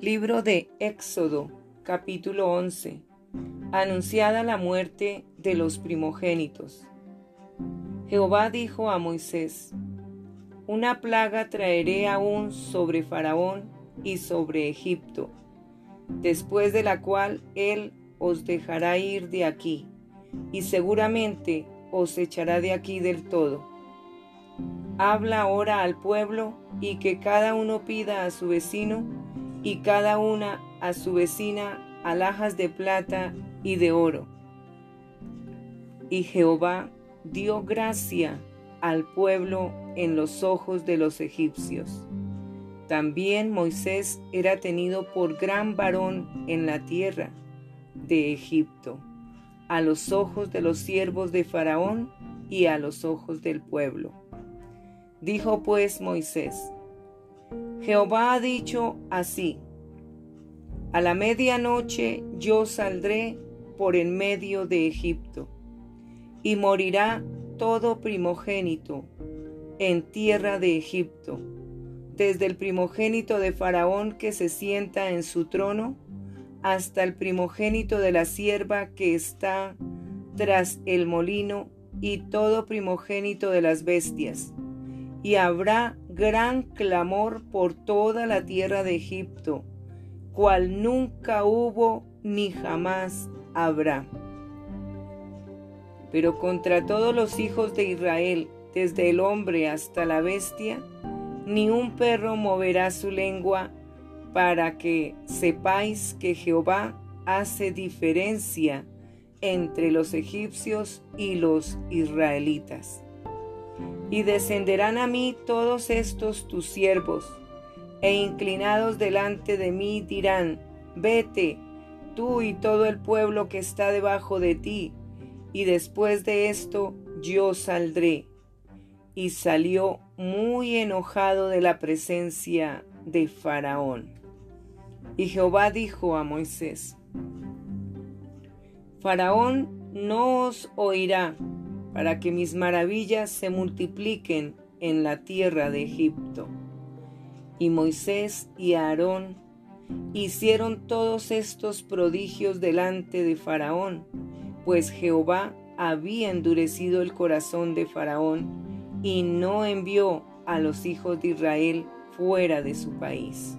Libro de Éxodo, capítulo 11. Anunciada la muerte de los primogénitos. Jehová dijo a Moisés, Una plaga traeré aún sobre Faraón y sobre Egipto, después de la cual él os dejará ir de aquí, y seguramente os echará de aquí del todo. Habla ahora al pueblo y que cada uno pida a su vecino y cada una a su vecina alhajas de plata y de oro. Y Jehová dio gracia al pueblo en los ojos de los egipcios. También Moisés era tenido por gran varón en la tierra de Egipto, a los ojos de los siervos de Faraón y a los ojos del pueblo. Dijo pues Moisés, Jehová ha dicho así, a la medianoche yo saldré por en medio de Egipto, y morirá todo primogénito en tierra de Egipto, desde el primogénito de Faraón que se sienta en su trono, hasta el primogénito de la sierva que está tras el molino, y todo primogénito de las bestias. Y habrá gran clamor por toda la tierra de Egipto, cual nunca hubo ni jamás habrá. Pero contra todos los hijos de Israel, desde el hombre hasta la bestia, ni un perro moverá su lengua para que sepáis que Jehová hace diferencia entre los egipcios y los israelitas. Y descenderán a mí todos estos tus siervos, e inclinados delante de mí dirán, vete, tú y todo el pueblo que está debajo de ti, y después de esto yo saldré. Y salió muy enojado de la presencia de Faraón. Y Jehová dijo a Moisés, Faraón no os oirá para que mis maravillas se multipliquen en la tierra de Egipto. Y Moisés y Aarón hicieron todos estos prodigios delante de Faraón, pues Jehová había endurecido el corazón de Faraón y no envió a los hijos de Israel fuera de su país.